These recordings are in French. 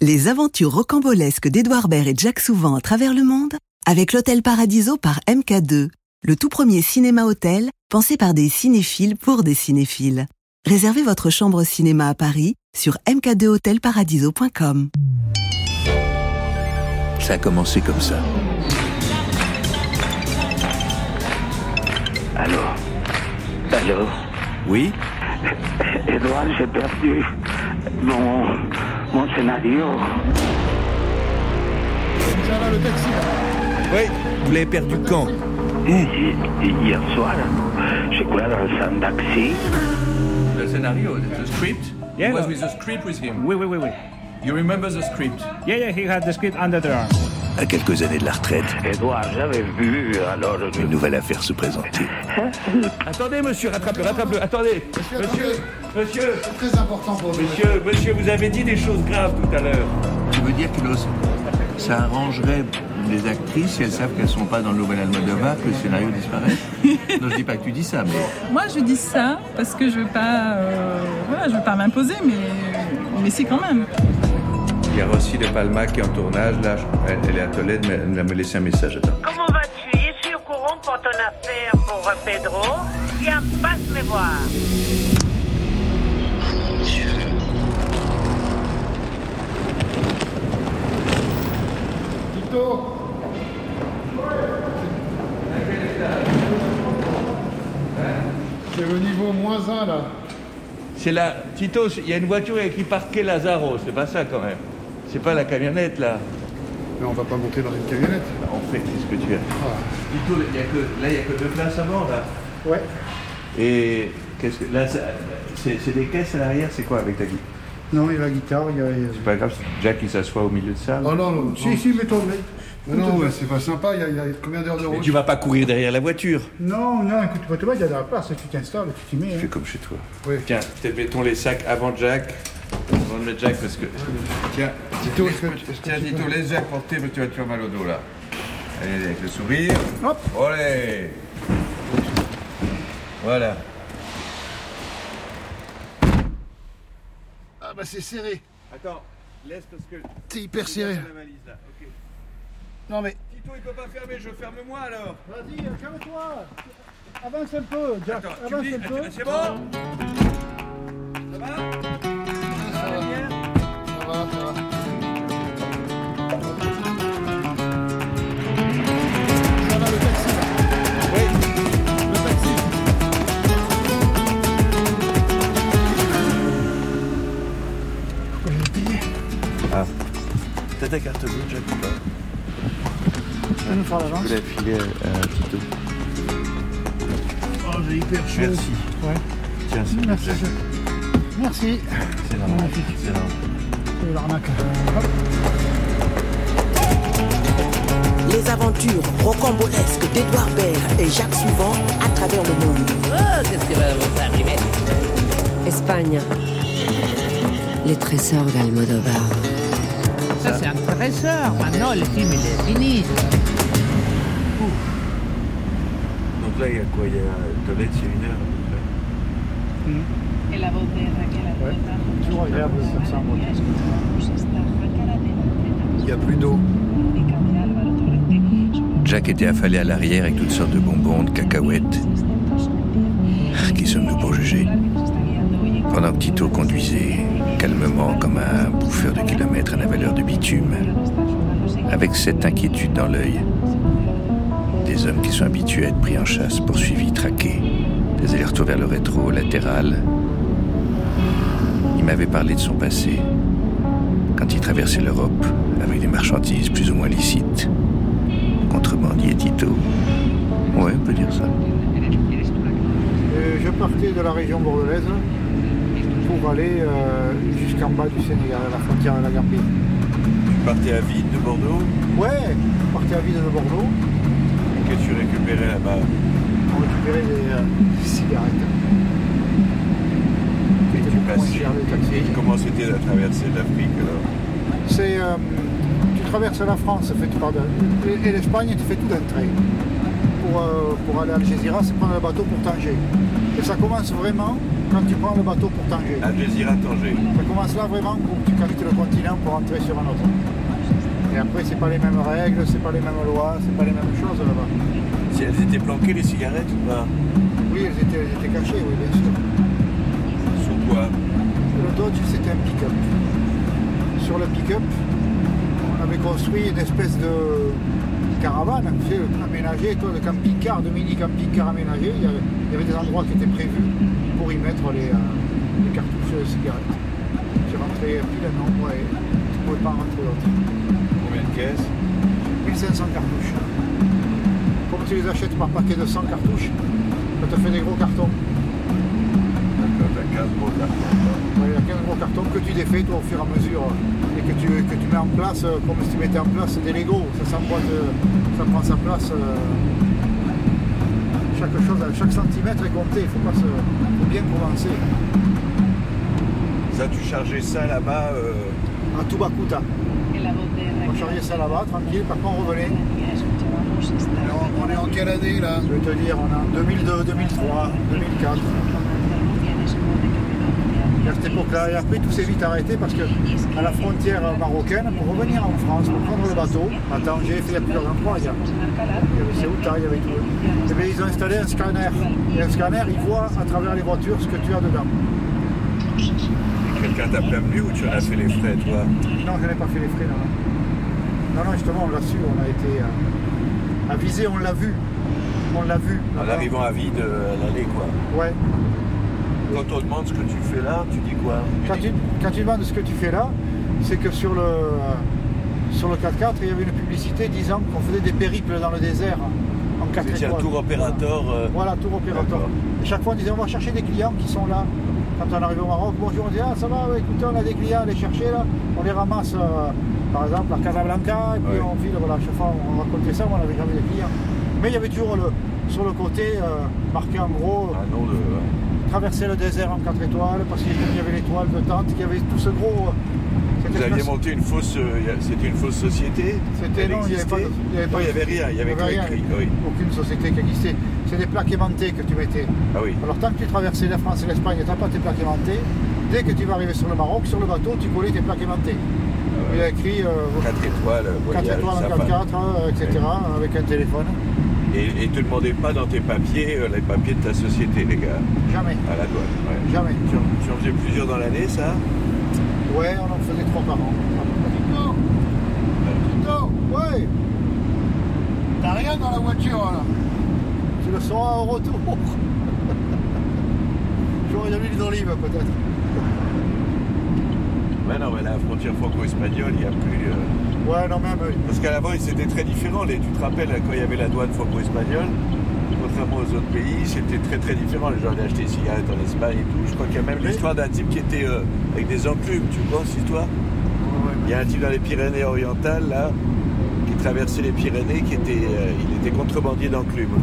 Les aventures rocambolesques d'Edouard Baird et Jack Souvent à travers le monde avec l'Hôtel Paradiso par MK2, le tout premier cinéma-hôtel pensé par des cinéphiles pour des cinéphiles. Réservez votre chambre cinéma à Paris sur mk2hotelparadiso.com. Ça a commencé comme ça. Allô? Allô? Oui? Edouard, j'ai perdu mon, mon scénario. Oui. Vous l'avez perdu quand? Hi- Hier soir, j'ai coulé dans le centre taxi. The scenario, the script. Yeah. It was with the script with him. Oui, oui, oui, oui. You remember the script? Yeah, yeah, he had the script under the arm. À quelques années de la retraite, Edouard, j'avais vu, alors... une nouvelle affaire se présentait. Attendez, monsieur, rattrape-le, rattrape-le. Attendez. Monsieur, monsieur, Très important pour nous. monsieur, monsieur, vous avez dit des choses graves tout à l'heure. Tu veux dire que le- ça arrangerait les actrices si elles savent qu'elles sont pas dans le nouvel Almodovar que le scénario disparaît Non, je dis pas que tu dis ça, mais Moi, je dis ça parce que je veux pas, euh, voilà, je veux pas m'imposer, mais, mais si quand même. Il y a Rossi de Palma qui est en tournage, là. je- Elle, elle est à Tolède, mais elle m'a me laissé un message. Attends. Comment vas-tu? Je suis au courant pour ton affaire pour Pedro. Viens, passe me voir. Tito C'est le niveau moins 1 là. C'est là, Tito, il y a une voiture avec qui parquait Lazaro, c'est pas ça quand même. C'est pas la camionnette là. Mais on va pas monter dans une camionnette. En fait, c'est ce que tu as. Tito, il y a que, là, il n'y a que deux places avant là. Ouais. Et qu'est-ce que. Là, c'est des caisses à l'arrière, c'est quoi avec ta guitare Non, il y a la guitare, il y a. C'est pas grave, Jack il s'assoit au milieu de ça. Oh non, non. Si, si, mets-toi, mets. Mais non, ouais, c'est pas sympa, il y a, il y a combien d'heures de Mais route? tu vas pas courir derrière la voiture. Non, non, écoute, moi, tu vois, il y a de la place, tu t'installes, tu t'y mets. Fais hein. comme chez toi. Oui. Tiens, peut-être mettons les sacs avant Jack. Avant de mettre Jack parce que. Tiens, Tito, que, tiens, tu Tito, laisse Jack porter parce que tu vas te faire mal au dos là. Allez, avec le sourire. Hop. Allez. Voilà. Ah bah c'est serré. Attends, laisse parce que. C'est hyper serré. La valise là, ok. Non mais. Tito, il peut pas fermer, je ferme moi alors. Vas-y, euh, calme-toi. Avance un peu, Jack. Attends, tu me Avance dis, un peu. c'est bon Ça va? T'as ta carte bleue, Jack ou pas Tu peux nous faire l'avance Je vais la filer à, à Tito. Oh, j'ai hyper chaud. Merci. Ouais. Tiens, c'est Merci. Merci. C'est. Magnifique. C'est l'arnaque. Hop. Les aventures rocambolesques d'Edouard Baird et Jacques Souvent à travers le monde. Espagne. Les trésors d'Almodovar. Ça, c'est un trésor. Maintenant, le film, il est fini. Donc là, il y a quoi? Il y a Tolède, c'est une heure à peu près. Et la beauté, Raquel, Ouais. Toujours agréable de faire ça en moto. Il n'y a plus d'eau. Jack était affalé à l'arrière avec toutes sortes de bonbons, de cacahuètes. Qui sommes-nous pour juger Pendant que Tito conduisait calmement comme un bouffeur de kilomètres à la valeur de bitume, avec cette inquiétude dans l'œil. Des hommes qui sont habitués à être pris en chasse, poursuivis, traqués, des allers-retours vers le rétro, latéral. Il m'avait parlé de son passé, quand il traversait l'Europe avec des marchandises plus ou moins licites. Contrebandier Tito. Ouais, on peut dire ça. Euh, je partais de la région bordelaise pour aller euh, jusqu'en bas du Sénégal, à la frontière de la Gambie. Tu partais à Vide de Bordeaux Ouais, je partais à Vide de Bordeaux que tu récupérais là-bas. pour récupérer des euh, cigarettes. Comment c'était la traversée de l'Afrique C'est, euh, tu traverses la France, fait par de- et l'Espagne, tu fais tout d'un trait. pour, euh, pour aller à Algeciras, c'est prendre le bateau pour Tanger. Et ça commence vraiment quand tu prends le bateau pour Tanger. Algeciras, Tanger. Ça commence là vraiment quand tu quittes le continent pour entrer sur un autre. Et après, c'est pas les mêmes règles, c'est pas les mêmes lois, c'est pas les mêmes choses là-bas. Si elles étaient planquées, les cigarettes ou pas? Oui, elles étaient, elles étaient cachées, oui, bien sûr. Sous quoi Le Dodge, c'était un pick-up. Sur le pick-up, on avait construit une espèce de caravane, tu sais, aménagée, toi, de camping-car, de mini camping-car aménagé. Il y, avait, il y avait des endroits qui étaient prévus pour y mettre les, euh, les cartouches de cigarettes. Tu rentrais pile un nombre et tu ne pouvais pas en rentrer d'autres. Combien de caisses 1500 cartouches. Comme tu les achètes par paquet de 100 cartouches, ça te fait des gros cartons. D'accord, t'as 15 gros cartons. Ouais, Il y a 15 gros cartons que tu défais toi, au fur et à mesure et que tu, que tu mets en place euh, comme si tu mettais en place des Lego. Ça, s'emboîte, euh, ça prend sa place. euh, chaque chose, chaque centimètre est compté. Il faut, pas se, faut bien commencer. Ça, tu chargeais ça là-bas euh, À Tubacuta. On chargeait ça là-bas, tranquille. Par contre, on revenait. Alors, on est en quelle année là? Je vais te dire, on est en 2002, 2003, 2004. Époque-là, et après tout s'est vite arrêté parce que à la frontière marocaine, pour revenir en France, pour prendre le bateau, à Tanger, il y a plusieurs endroits, il y, avait Ceuta, il y avait tout. Et bien, ils ont installé un scanner. Et un scanner, il voit à travers les voitures ce que tu as dedans. Quelqu'un t'a prévenu ou tu en as fait les frais, toi Non, je n'ai pas fait les frais, non. Non, non, justement, on l'a su, on a été euh, avisé, on l'a vu. On l'a vu. En arrivant à vide euh, à l'aller, quoi. Ouais. Quand on demande ce que tu fais là, tu dis quoi? Quand tu, quand tu demandes ce que tu fais là, c'est que sur le, euh, sur le 4x4, il y avait une publicité disant qu'on faisait des périples dans le désert en 4 Vous étiez un étoiles. tour opérateur. euh, Voilà, tour opérateur. Et chaque fois, on disait on va chercher des clients qui sont là. Quand on arrive au Maroc, bonjour, on dit ah ça va, ouais, écoutez, on a des clients à aller chercher là. On les ramasse, euh, par exemple, à Casablanca, et puis Ouais. on file, voilà, chaque fois on racontait ça, mais on n'avait jamais des clients. Mais il y avait toujours le, sur le côté euh, marqué en gros nom de. Traverser le désert en 4 étoiles, parce qu'il y avait l'étoile de tente, qu'il y avait tout ce gros. euh, Vous aviez monté une fausse. euh, C'était une fausse société C'était non, il n'y avait pas il y avait Non, il n'y avait rien, il y avait rien, écrit. Oui. Aucune société qui existait. C'est des plaques aimantées que tu mettais. Ah oui. Alors tant que tu traversais la France et l'Espagne, tu n'as pas tes plaques aimantées. Dès que tu vas arriver sur le Maroc, sur le bateau, tu collais tes plaques aimantées. Il y a écrit euh, 4 étoiles, euh, 4 voyage, étoiles en va. 4x4, euh, etc. avec un téléphone. Et, et te demandez pas dans tes papiers euh, les papiers de ta société, les gars, Jamais, à la douane. ouais. jamais. Tu, en- tu en faisais plusieurs dans l'année, ça Ouais, on en faisait trois par an. Tito Tito Ouais T'as rien dans la voiture là Tu le sauras au retour. J'aurais de l'huile d'olive peut-être. Ouais, non, mais la frontière franco-espagnole, il n'y a plus. euh, Ouais, non, même. Parce qu'à l'avant, c'était très différent. Les- tu te rappelles quand il y avait la douane franco-espagnole Contrairement aux autres pays, c'était très très différent. Les gens allaient acheter des cigarettes en Espagne et tout. Je crois qu'il y a même l'histoire d'un type qui était euh, avec des enclumes. Tu vois cette histoire? Il y a un type dans les Pyrénées-Orientales, là, qui traversait les Pyrénées, qui était, euh, il était contrebandier d'enclumes.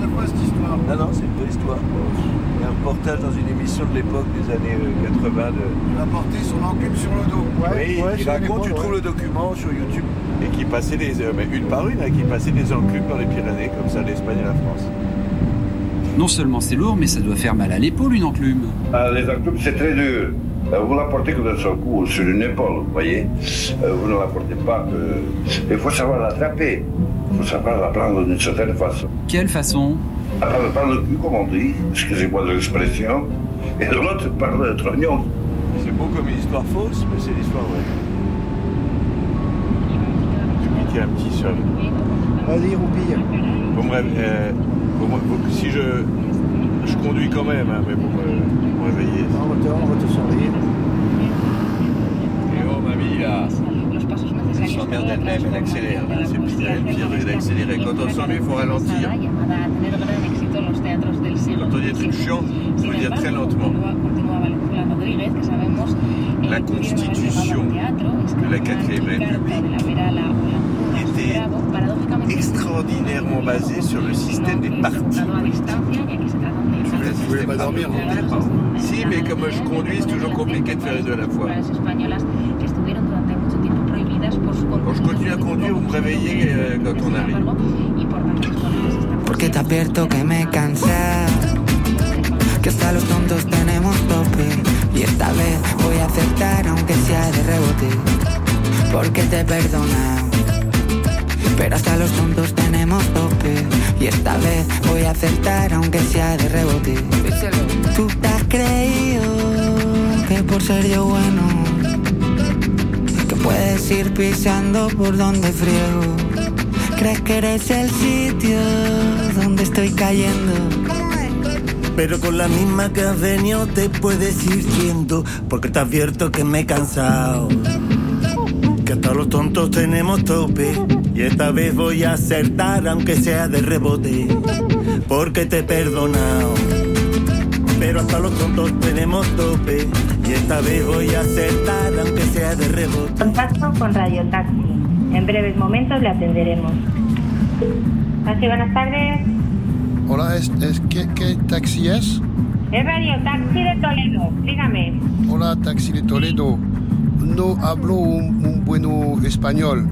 N'importe quoi cette histoire. Non, non, c'est une vraie histoire. Il y a un reportage dans une émission de l'époque des années euh, 80 de, Il va porter son enclume sur le dos. Ouais, oui, ouais, il raconte, tu trouves le document sur YouTube, et qui passait des, euh, mais une par une, hein, qui passait des enclumes dans les Pyrénées, comme ça, l'Espagne et la France. Non seulement c'est lourd, mais ça doit faire mal à l'épaule une enclume. Ah, les enclumes, c'est très dur. Euh, Vous la portez que d'un seul coup sur une épaule, vous voyez. Euh, Vous ne la portez pas que... Il faut savoir l'attraper. Il faut savoir la prendre d'une certaine façon. Quelle façon prendre par le cul, comme on dit, excusez-moi de l'expression, et de l'autre par le trognon. C'est beau comme une histoire fausse, mais c'est l'histoire vraie. Je piquais un petit seul. Vas-y, roupille. Euh, si je, je conduis quand même, hein, mais pour me, pour me réveiller. On va te, on va te surveiller. Et oh mamie là, s'emmerde elle-même, elle accélère. C'est pire, le pire d'accélérer. Quand on s'ennuie, il faut ralentir. Quand on dit des trucs chiants, il faut dire très lentement. La constitution de la 4ème République était extraordinairement basée sur le système des partis. Vous pouvez pas dormir, Si, mais comme je conduis, c'est toujours compliqué de faire les deux à la fois. Quand je continue à conduire, vous me réveillez euh, quand on arrive. Porque te advierto que me cansé. Que hasta los tontos tenemos tope. Y esta vez voy a acertar aunque sea de rebote. Porque te he perdonado. Pero hasta los tontos tenemos tope. Y esta vez voy a acertar aunque sea de rebote. Tú te has creído que por ser yo bueno, puedes ir pisando por donde friego. Crees que eres el sitio donde estoy cayendo. Pero con la misma que has venido te puedes ir yendo, porque te advierto que me he cansado. Que hasta los tontos tenemos tope, y esta vez voy a acertar aunque sea de rebote, porque te he perdonado. Pero hasta los tontos tenemos tope, y esta vez voy a acertar aunque sea de rebote. Contacto con Radio Taxi. En breves momentos le atenderemos. Taxi, buenas tardes. Hola, ¿es, es- ¿qué, qué taxi es? Es Radio Taxi de Toledo. Dígame. Hola, taxi de Toledo. No hablo un, un bueno español.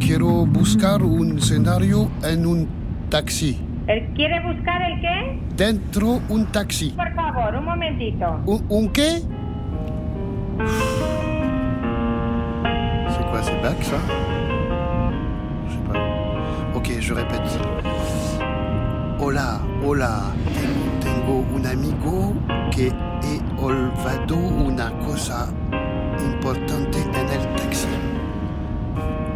Quiero buscar un escenario en un taxi. ¿El- ¿Quiere buscar el qué? Dentro un taxi. Por favor, un momentito. ¿Un, un qué C'est quoi, c'est back ça? Je sais pas. Ok, je répète. Hola, hola. Tengo, tengo un amigo que he olvidado una cosa importante en el taxi.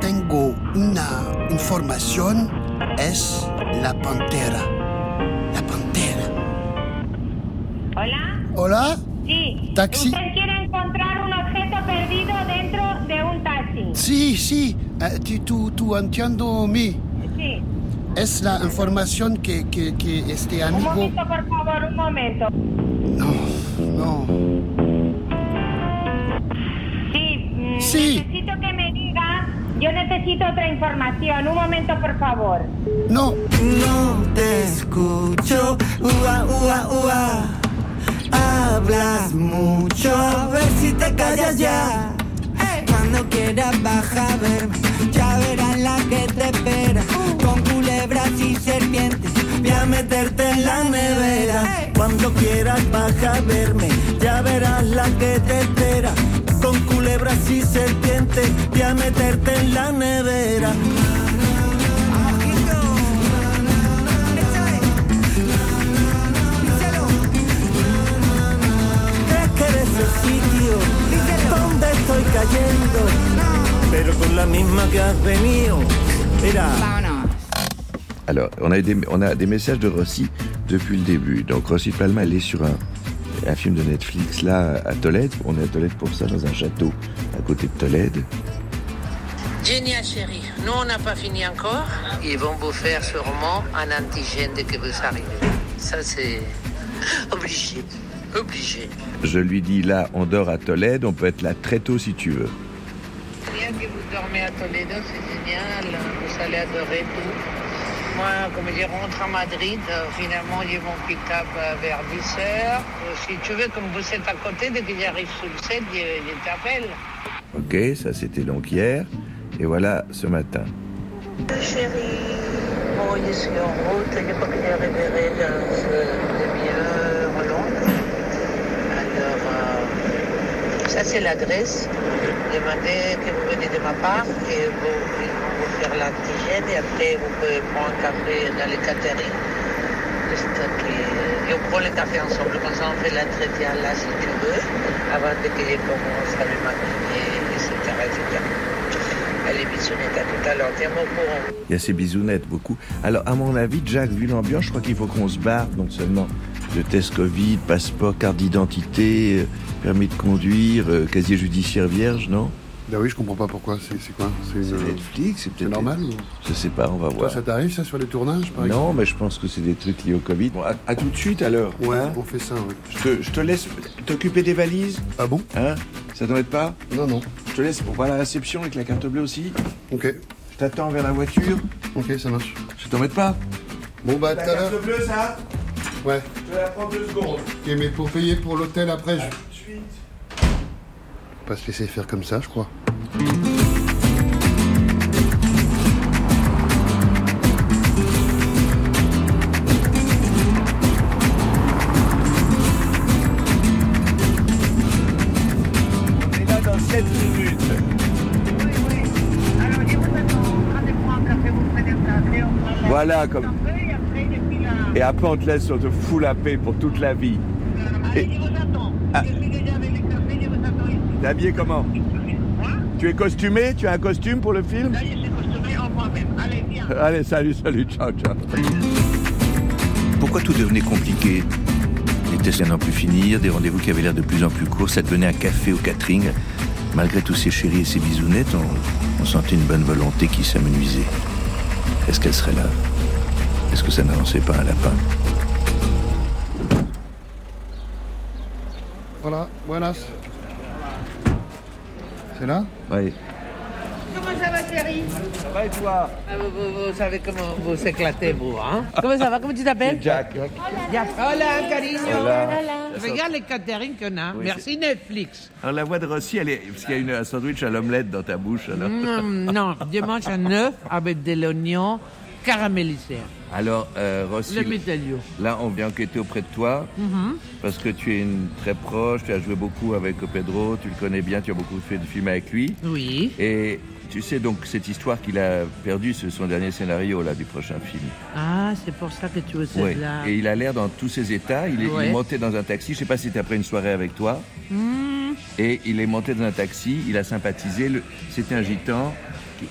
Tengo una información. Es la pantera. La pantera. ¿Hola? Hola Sí. Taxi. ¿Usted Sí, sí. eh, tú, tú, tú entiendo mí. Sí. Es la información que, que, que este Un amigo... momento, por favor, un momento. No, no. Sí. mm, Sí. Necesito que me diga. Yo necesito otra información. Un momento, por favor. No. No te escucho, ua, ua, ua. Hablas mucho, a ver si te callas ya. Cuando quieras baja a verme, ya verás la que te espera. Con culebras y serpientes, voy a meterte en la nevera. Cuando quieras baja a verme, ya verás la que te espera. Con culebras y serpientes, voy a meterte en la nevera. ¿Crees estoy cayendo? Pero con la misma que has venido. Mira. Alors, on a, des, on a des messages de Rossi depuis le début. Donc, Rossi Palma, elle est sur un, un film de Netflix, là, à Tolède. On est à Tolède pour ça, dans un château à côté de Tolède. Génial, chérie. Nous, on n'a pas fini encore. Ils vont vous faire sûrement un antigène dès que vous arrivez. Ça, c'est obligé. Obligé. Je lui dis, là, on dort à Tolède, on peut être là très tôt si tu veux. Bien que vous dormez à Toledo, c'est génial. Vous allez adorer tout. Moi, comme je rentre à Madrid, euh, finalement, j'ai mon pick-up euh, vers 10 heures. Euh, Si tu veux, comme vous êtes à côté, dès que j'arrive sur le set, je, je t'appelle. Ok, ça c'était donc hier. Et voilà ce matin. Chérie, bon, je suis en route. Je crois que j'arriverai dans une demi-heure à Londres. Alors, c'est l'adresse. Demandez que vous venez de ma part et vous, ils vont vous faire l'antigène et après vous pouvez prendre un café dans les catering. Et on prend le café ensemble, comme ça on fait l'entretien là si tu veux, avant de que je commence à me maquiller, etc. etc. Allez, bisounettes, à tout à l'heure, tiens-moi au courant. Il y a ces bisounettes, beaucoup. Alors, à mon avis, Jack, vu l'ambiance, je crois qu'il faut qu'on se barre, non seulement de test Covid, passeport, carte d'identité, euh, permis de conduire, euh, casier judiciaire vierge, non? Bah oui, je comprends pas pourquoi. C'est quoi? C'est Netflix, c'est peut-être normal ou- Je sais pas, on va Toi, voir. ça t'arrive ça sur les tournages par exemple? Non, mais je pense que c'est des trucs liés au Covid. Bon, à, à tout de suite alors. Ouais, Hein? on fait ça, oui. je, te, je te laisse t'occuper des valises. Ah bon? Hein? Ça t'embête pas? Non, non. Je te laisse pour voir la réception avec la carte bleue aussi. Ok. Je t'attends vers la voiture. Ok, ça marche. Je t'embête pas? Bon, bah, La carte bleue, ça? Ouais. Je vais la prendre deux secondes. Ok, mais pour payer pour l'hôtel après. Tout de suite. On va se laisser faire comme ça, je crois. On est là dans 7 minutes. Oui, oui. Alors, dis-moi maintenant, prenez-moi un café, vous prenez un café. Voilà comme... Et après, on te laisse, on te fout la paix pour toute la vie. Et... Ah. T'es habillé comment Tu es costumé Tu as un costume pour le film Allez, salut, salut, ciao, ciao. Pourquoi tout devenait compliqué Les tests à n'en plus finir, des rendez-vous qui avaient l'air de plus en plus courts, ça devenait un café au catering. Malgré tous ces chéris et ces bisounettes, on, on sentait une bonne volonté qui s'amenuisait. Est-ce qu'elle serait là? Est-ce que ça n'annonçait pas un lapin Voilà, buenas. C'est là Oui. Comment ça va, chérie? Ça va et toi? Ah, vous, vous- vous savez comment vous éclatez, vous, hein? Comment ça va? Comment tu t'appelles? Jack. Jack. Hola, cariño. Hola. Regarde les catering qu'on a. Oui, Merci Netflix. Alors la voix de Rossi, elle est... parce qu'il y a une, un sandwich à l'omelette dans ta bouche. Alors, Mm, non, je mange un œuf avec de l'oignon caramélisé. alors euh, Rossi, là on vient enquêter auprès de toi Mhm. parce que tu es une très proche, tu as joué beaucoup avec Pedro, tu le connais bien, tu as beaucoup fait de films avec lui. Oui. Et tu sais donc cette histoire qu'il a perdue, c'est son dernier scénario là du prochain film. Ah, c'est pour ça que tu veux Ouais. là. Et il a l'air dans tous ses états. Il est, il est Ouais. monté dans un taxi. Je sais pas si c'était après une soirée avec toi. Mm. Et il est monté dans un taxi. Il a sympathisé. Le- C'était un gitan,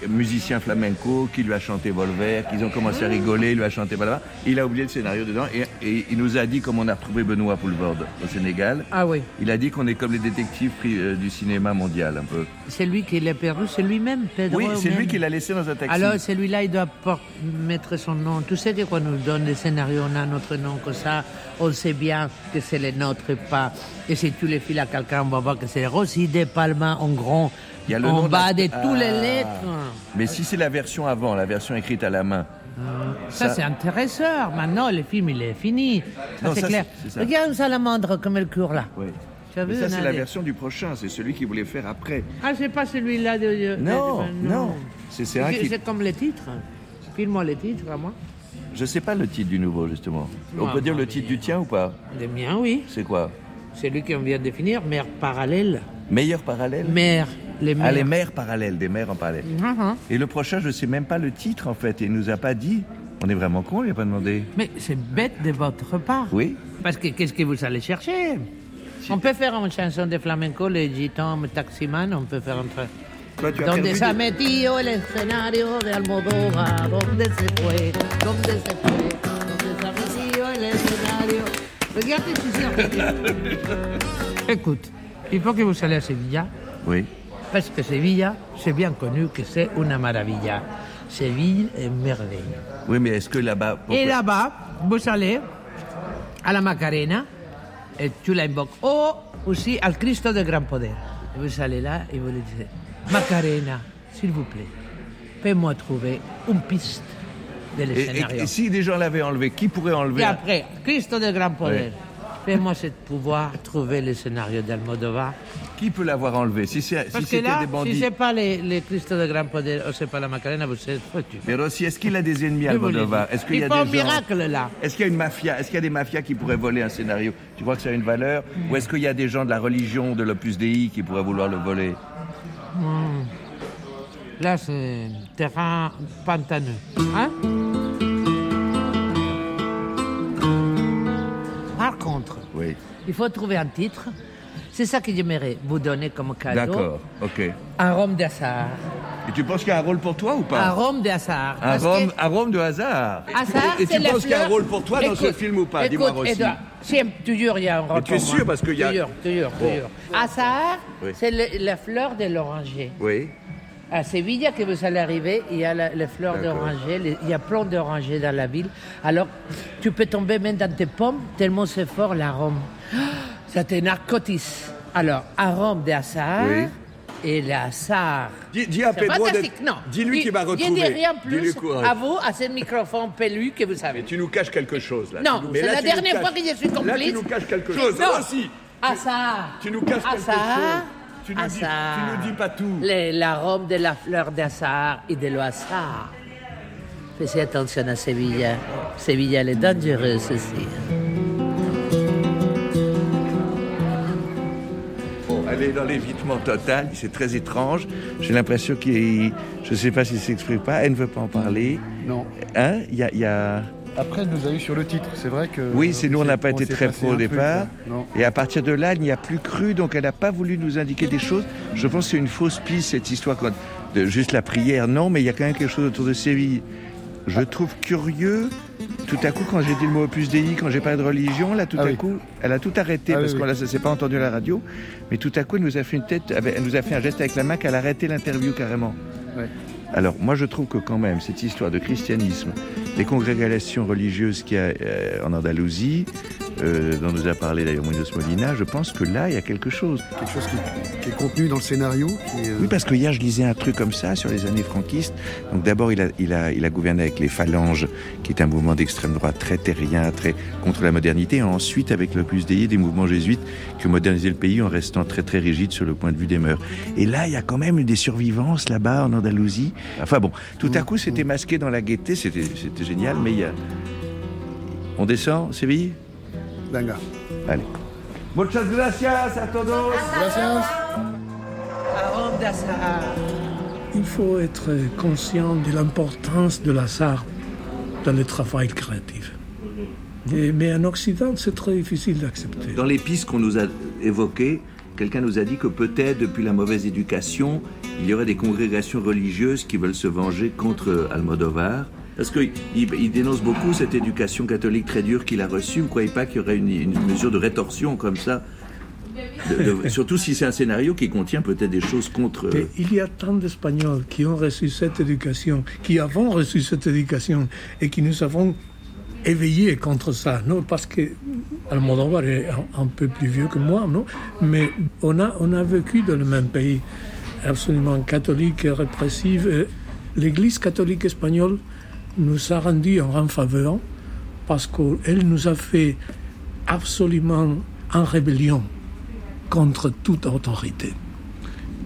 musicien flamenco, qui lui a chanté Volver. Qu'ils ont commencé à rigoler. Il lui a chanté voilà. Il a oublié le scénario dedans. Et, et il nous a dit, comme on a retrouvé Benoît Poulvorde au Sénégal. Ah oui. Il a dit qu'on est comme les détectives euh, du cinéma mondial un peu. C'est lui qui l'a perdu, c'est lui-même, Pedro. Oui, c'est lui qui l'a laissé dans un taxi. Alors, celui-là, il doit mettre son nom. Tu sais que quand on nous donne des scénarios, on a notre nom comme ça, on sait bien que c'est le nôtre et pas. Et si tu les files à quelqu'un, on va voir que c'est Rossi de Palma en grand, Il y a le en nom de bas la- de tous les Ah. lettres. Mais si c'est la version avant, la version écrite à la main. Ça, Ça- c'est intéressant. Maintenant, le film, il est fini. Ça, Non, c'est clair. ça. Regarde une salamandre comme elle court là. Oui. Mais ça, c'est la version du prochain. C'est celui qu'il voulait faire après. Ah, c'est pas celui-là de. de- Non, de- non. C'est qui. comme les titres. File-moi les titres, à moi. Je sais pas le titre du nouveau, justement. On Ah, peut dire le titre du tien ou pas Le mien, oui. C'est quoi C'est lui qu'on vient de définir, mère parallèle. Meilleur parallèle Mère, les mères. Ah, les mères parallèles, des mères en parallèle. Mhm. Et le prochain, je sais même pas le titre, en fait. Il nous a pas dit. On est vraiment con, il n'a pas demandé. Mais c'est bête de votre part. Oui Parce que qu'est-ce que vous allez chercher? On peut faire une chanson de flamenco, les gitans, le taximan, on peut faire un truc. Donde se ha metido el escenario de Almodóvar, donde se fue, donde se fue, donde se ha metido el escenario? Regardez ici. Écoute, il faut que vous allez à Sevilla, Oui. Parce que Sevilla, c'est bien connu que c'est une maravilla. Séville est merveille. Oui, mais est-ce que là-bas. pourquoi- Et là-bas, vous allez à la Macarena, et tu l'invoques. Ou aussi al Cristo de Grand Poder. Et vous allez là et vous lui dites Macarena, s'il vous plaît, fais-moi trouver une piste de Et, l'escenario. et- et si des gens l'avaient enlevé, qui pourrait enlever Et après, Cristo de Grand Poder, Oui. Fais-moi ce pouvoir trouver le scénario d'Almodovar. Qui peut l'avoir enlevé? Si c'est- si c'était là, des si bandits. c'est pas les, les Cristo de Grand Poder ou c'est pas la Macarena, vous êtes foutu. Mais Rossi, est-ce qu'il a des ennemis Almodovar. Est-ce qu'il y a des un gens- miracle, là. Est-ce qu'il y a une mafia Est-ce qu'il y a des mafias qui pourraient voler un scénario? Tu crois que ça a une valeur? Ou est-ce qu'il y a des gens de la religion, de l'Opus Dei, qui pourraient vouloir le voler? Hmm. Là, c'est terrain pantaneux. Hein? Il faut trouver un titre. C'est ça que j'aimerais vous donner comme cadeau. D'accord, ok. Un rhum de hasard. Et tu penses qu'il y a un rôle pour toi ou pas Un rhum de hasard. Un rhum, que un rhum de hasard. hasard, Et, tu la penses qu'il y a un rôle pour toi dans ce film ou pas Dis-moi Rossi. Edouard, si, toujours il y a un rôle tu es sûr moi. parce qu'il y a- Toujours, toujours, Bon. toujours. Hasard, Oui. c'est la fleur de l'oranger. Oui. À Séville, que vous allez arriver, il y a la- les fleurs d'oranger, les- il y a plein d'orangers dans la ville. Alors, tu peux tomber même dans tes pommes, tellement c'est fort l'arôme. Ça te narcotise. Alors, arôme de hasard Oui. et le hasard. Dis, dis à Pedro non. Dis-lui Dis- qu'il va Je retrouver. dis rien plus à vous, à ce microphone pelu que vous savez. Tu nous caches quelque chose là. Non, nous- mais c'est là, la dernière caches- fois que je suis Là, complice. tu nous caches quelque chose. non. Aussi. Hasard. Tu nous caches quelque chose. Tu nous, dis, tu nous dis pas tout. L'arôme de la fleur d'hasard et de l'hasard. Faites attention à Séville. Séville, elle est dangereuse aussi. Est dans l'évitement total, c'est très étrange. J'ai l'impression qu'il. Je ne sais pas s'il ne s'exprime pas, elle ne veut pas en parler. Non. Hein Il y a. il y a- Après, elle nous a eu sur le titre. C'est vrai que. Oui, c'est nous, on n'a pas été très pro au départ. Et à partir de là, elle n'y a plus cru, donc elle n'a pas voulu nous indiquer des choses. Je pense que c'est une fausse piste, cette histoire de juste la prière. Non, mais il y a quand même quelque chose autour de Séville. Je trouve curieux, tout à coup, quand j'ai dit le mot opus dei, quand j'ai parlé de religion, là, tout Ah à oui. coup, elle a tout arrêté, Ah parce oui, là, ça s'est pas entendu à la radio. Mais tout à coup, elle nous a fait une tête, elle nous a fait un geste avec la main qu'elle a arrêté l'interview carrément. Ouais. Alors, moi, je trouve que quand même, cette histoire de christianisme, des congrégations religieuses qu'il y a euh, en Andalousie, euh, dont nous a parlé d'ailleurs Munoz Molina, je pense que là, il y a quelque chose. Quelque chose qui, qui est contenu dans le scénario. Qui est, euh, Oui, parce que hier, je lisais un truc comme ça sur les années franquistes. Donc d'abord, il a, il, a, il a gouverné avec les Phalanges, qui est un mouvement d'extrême droite très terrien, très contre la modernité. Et ensuite, avec l'Opus Dei, des mouvements jésuites qui ont modernisé le pays en restant très très rigides sur le point de vue des mœurs. Et là, il y a quand même des survivances là-bas en Andalousie. Enfin bon, tout à coup, c'était masqué dans la gaieté. C'était c'était génial, mais il y a... On descend, Séville Venga. Allez. Muchas gracias a todos. Gracias. Il faut être conscient de l'importance de las arts dans le travail créatif. Et- mais en Occident, c'est très difficile d'accepter. Dans les pistes qu'on nous a évoquées, quelqu'un nous a dit que peut-être depuis la mauvaise éducation, il y aurait des congrégations religieuses qui veulent se venger contre Almodovar. Parce qu'il il dénonce beaucoup cette éducation catholique très dure qu'il a reçue. Vous ne croyez pas qu'il y aurait une, une mesure de rétorsion comme ça De- de- Surtout si c'est un scénario qui contient peut-être des choses contre... Et il y a tant d'Espagnols qui ont reçu cette éducation, qui avons reçu cette éducation et qui nous avons éveillés contre ça, non? Parce que Almodovar est un, un peu plus vieux que moi, non? Mais on a, on a vécu dans le même pays, absolument catholique et répressive. L'Église catholique espagnole nous a rendu en grande faveur parce qu'elle nous a fait absolument en rébellion contre toute autorité.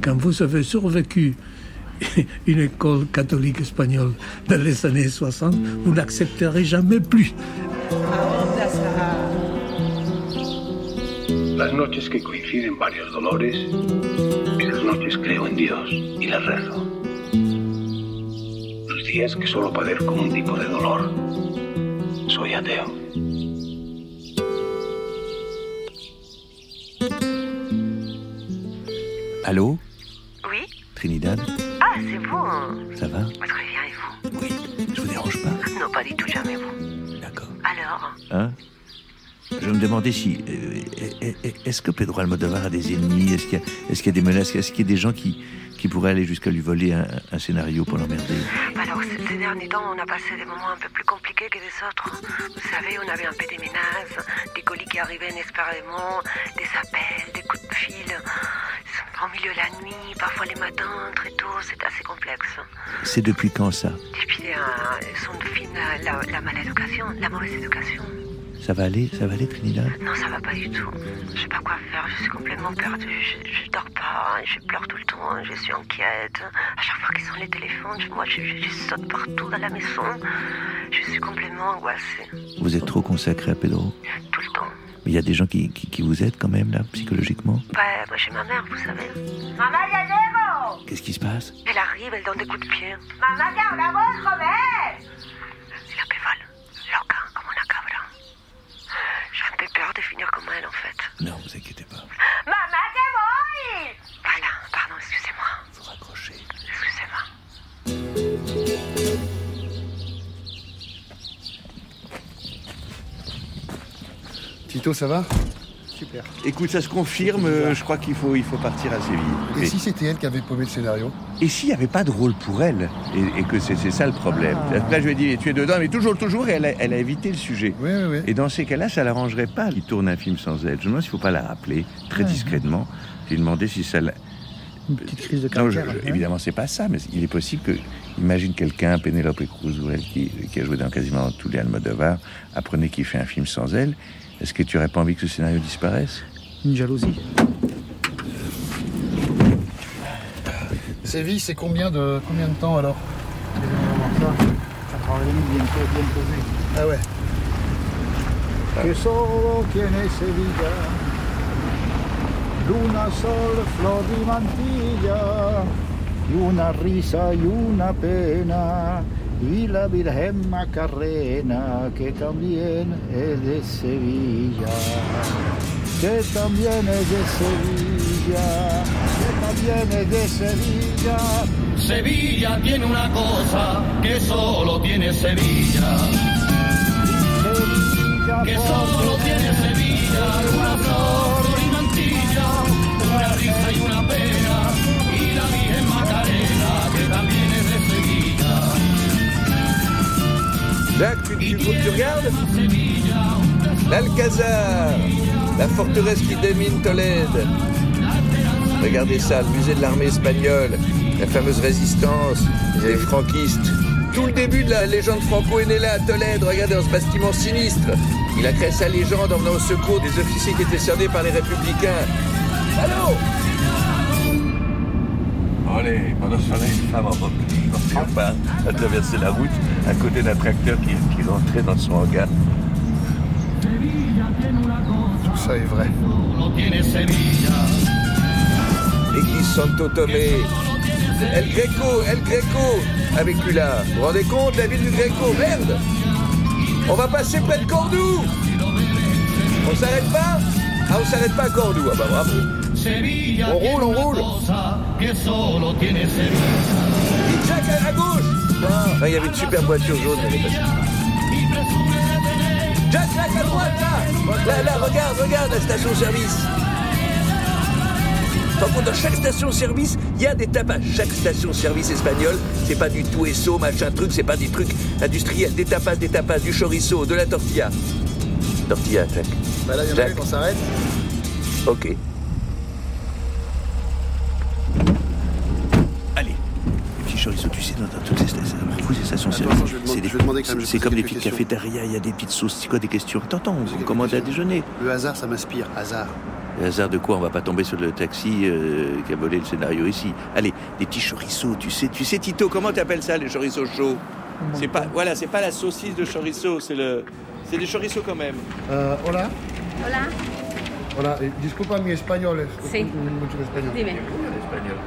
Quand vous avez survécu une école catholique espagnole dans les années 60, vous n'accepterez jamais plus. Las noches que coinciden varios dolores, noches creo en Dios y les rezo. Los días que solo padezco un tipo de dolor, soy ateo. Allô Oui. Trinidad Ah, c'est vous Ça va Très bien, Je me demandais si. euh, est- est- Est-ce que Pedro Almodovar a des ennemis? Est-ce qu'il y, a- y des menaces? Est-ce qu'il y a des gens qui, qui pourraient aller jusqu'à lui voler un, un scénario pour l'emmerder? Alors, ces, derniers temps, on a passé des moments un peu plus compliqués que les autres. Vous savez, on avait un peu des menaces, des colis qui arrivaient inespérément, des appels, des coups de fil. Au milieu de la nuit, parfois les matins, très tôt, c'est assez complexe. C'est depuis quand ça? Depuis euh, son film, la, la maléducation, la mauvaise éducation. Ça va aller Ça va aller, Trinidad? Non, ça va pas du tout. Je sais pas quoi faire, je suis complètement perdue. Je, je dors pas, je pleure tout le temps, je suis inquiète. À chaque fois qu'ils sont les téléphones, je- moi je, je- je saute partout dans la maison. Je suis complètement angoissée. Vous êtes trop consacré à Pedro? Tout le temps. Mais il y a des gens qui, qui, qui vous aident quand même, là, psychologiquement? Ouais, moi j'ai ma mère, vous savez. Maman, il y a Nero Qu'est-ce qui se passe? Elle arrive, elle donne des coups de pied. Mamá, que hablamos, joven. C'est la pévale. Tito, ça va? Super. Écoute, ça se confirme, euh, je crois qu'il faut, il faut partir à Séville. Et si c'était elle qui avait paumé le scénario? Et s'il n'y avait pas de rôle pour elle Et, et que c'est ça le problème. Après, je lui ai dit, tu es dedans, mais toujours, toujours, et elle a, elle a évité le sujet. Et dans ces cas-là, ça l'arrangerait pas qu'il tourne un film sans elle. Je me demande s'il ne faut pas la rappeler très Ouais. discrètement. J'ai demandé si ça la... Une petite crise de Non, je- caractère. je- évidemment, c'est pas ça, mais il est possible que, imagine quelqu'un, Penelope Cruz ou elle, qui, qui a joué dans quasiment tous les Almodovar, apprenait qu'il fait un film sans elle. Est-ce que tu aurais pas envie que ce scénario disparaisse? Une jalousie. Séville, c'est combien de, combien de temps alors? Ah ouais. Que solo tiene Sevilla. Luna, sol, flor y mantilla, y una risa y una pena, y la Virgen Macarena, que también es de Sevilla, que también es de Sevilla, que también es de Sevilla. Sevilla tiene una cosa que solo tiene Sevilla. Que solo tiene Sevilla, una flor Jacques, tu, tu- tu regardes L'Alcazar, la forteresse qui domine Tolède. Regardez ça, le musée de l'armée espagnole, la fameuse résistance, les franquistes. Tout le début de la légende franco est né là à Tolède. Regardez dans ce bastiment sinistre. Il a créé sa légende en venant au secours des officiers qui étaient cernés par les républicains. Allô? Allez, pendant ce temps-là, une femme en robe léopard a traversé la route à côté d'un tracteur qui, qui rentrait dans son hangar. Tout ça est vrai. L'église Santo Tomé. El Greco, El Greco avec lui là. Vous vous rendez compte, la ville du Greco, merde On va passer près de Cordoue On s'arrête pas? Ah, on s'arrête pas à Cordoue, ah bah bravo. Sevilla On roule, on roule. cosa que solo tiene Sevilla. Et Jack à, à gauche Ah, il y avait une super voiture jaune, elle est passée. Jack, là, à droite, là Là, là, regarde, regarde la station-service Par contre, dans chaque station-service, il y a des tapas. Chaque station-service espagnole, c'est pas du tout eso, machin truc, c'est pas des trucs industriels. Des tapas, des tapas, du chorizo, de la tortilla. Tortilla, Jack. Bah là, il y en a Jack. qu'on s'arrête. Ok. Allez, petit chorizo, tu sais, dans, dans toutes les stations, service, c'est comme des petites cafétérias, il y a des petites sauces. C'est quoi des questions? Attends, attends, on commande à déjeuner. Le hasard, ça m'inspire. Hasard. Le hasard de quoi? On va pas tomber sur le taxi euh, qui a volé le scénario ici. Allez, des petits chorizo, tu sais, Tu sais, Tito, comment t'appelles ça, les chorizos chauds? C'est pas, voilà, c'est pas la saucisse de chorizo, c'est le, c'est des chorizos quand même. Euh, hola. Hola. Hola, eh, disculpa mi español, es Sí. mucho español. Dime.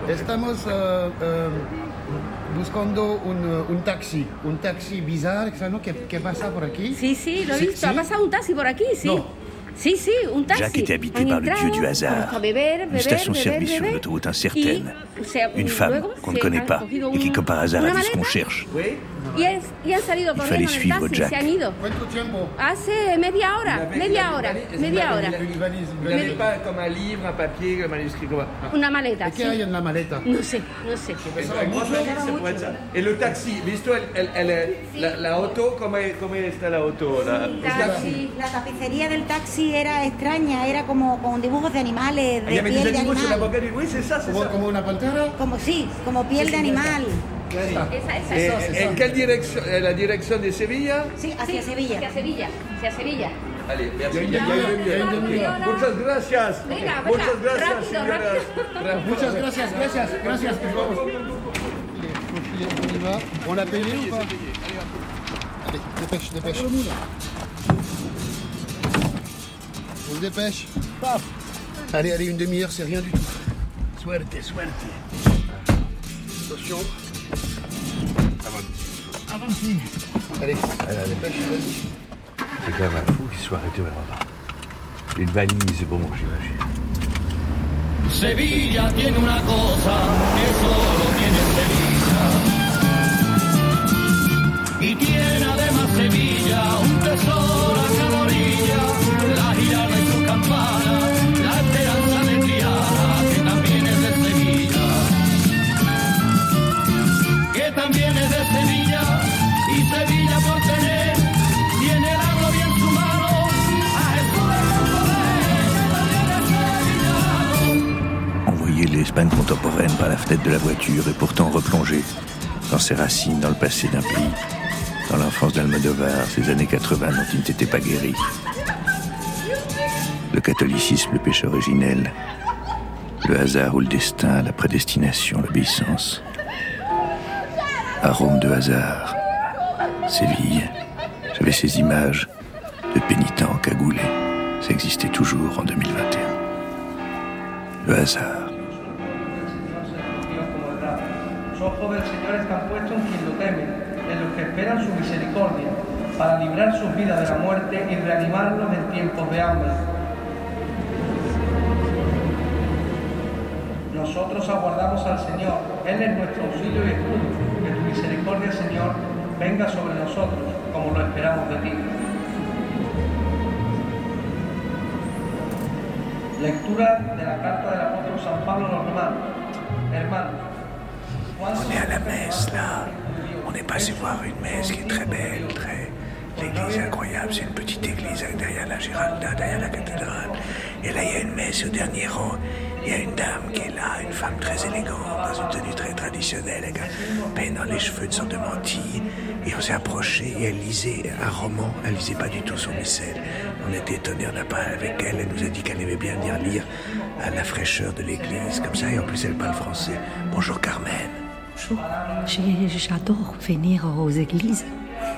Estamos eh, eh, buscando un, un taxi, un taxi bizarro, ¿sabes no? ¿Qué, qué pasa por aquí? Sí, sí, lo he Sí, visto. Ha pasado un taxi por aquí, sí. No. Sí, sí, un taxi. Jacques était habité par le dieu du hasard. A beber, Une station-service sur beber. l'autoroute incertaine. Y Une femme qu'on ne connaît pas et qui, comme par hasard, a vu ce qu'on cherche. Y, y Il fallait suivre taxi, Jack. Hace media hora, media hora, media hora. Vous n'avez pas comme un livre, un papier, un manuscrit comme un... Una maleta, ¿Y qué sí. hay en la maleta? No sé, no sé. Un grand papier, ça pourrait être ça. Et le taxi, visto, elle, elle, elle est- la, la auto, comment, está la auto la, le taxi La tapicería del taxi era extraña, era como con dibujos de animales, Ah, Il y de avait piel des de animaux sur la animal. banquette du... Oui, c'est ça, c'est ça. ¿Como una pantera? Como sí, como piel de animal. Esa, esa, Et, esa. et quelle direction euh, La direction de Sevilla? Sí, hacia Sevilla. Hacia Sevilla, hacia Sevilla. Allez, merci. Il y a- il y a- il y a- il y a une demi-heure. Muchas gracias. Venga, venga, Muchas gracias, rápido, señoras. rápido. Muchas gracias, gracias, gracias. On y va. On l'a payé ou pas Allez, dépêche, dépêche. On se dépêche. Paf Allez, allez, une demi-heure, c'est rien du tout. Suerte, suerte. Attention. Allez, allez, dépêche, vas-y. C'est quand même un fou qui soit arrêté au là-bas. Une valise, bon, j'imagine. Sevilla tiene una cosa que solo tiene Sevilla. Y tiene l'Espagne contemporaine par la fenêtre de la voiture et pourtant replongée dans ses racines, dans le passé d'un pays, dans l'enfance d'Almodovar, ces années 80 dont il n'était pas guéri. Le catholicisme, le péché originel, le hasard ou le destin, la prédestination, l'obéissance. Arôme de hasard, Séville, j'avais ces images de pénitents cagoulés. Ça existait toujours en 2021. Le hasard. Ojos del Señor están puestos en quien lo teme, en los que esperan su misericordia, para librar sus vidas de la muerte y reanimarlos en tiempos de hambre. Nosotros aguardamos al Señor, Él es nuestro auxilio y escudo. Que tu misericordia, Señor, venga sobre nosotros, como lo esperamos de ti. Lectura de la carta del apóstol San Pablo a los romanos. Hermanos, On est à la messe là. On est passé voir une messe qui est très belle, très. L'église incroyable, c'est une petite église derrière la Giralda, derrière la cathédrale. Et là, il y a une messe au dernier rang. Il y a une dame qui est là, une femme très élégante, dans une tenue très traditionnelle, avec un peine dans les cheveux, une sorte de mantille. Et on s'est approché et elle lisait un roman. Elle lisait pas du tout son missel. On était étonnés, on n'a pas avec elle. Elle nous a dit qu'elle aimait bien venir lire à la fraîcheur de l'église, comme ça. Et en plus, elle parle français. Bonjour Carmen. J'adore venir aux églises,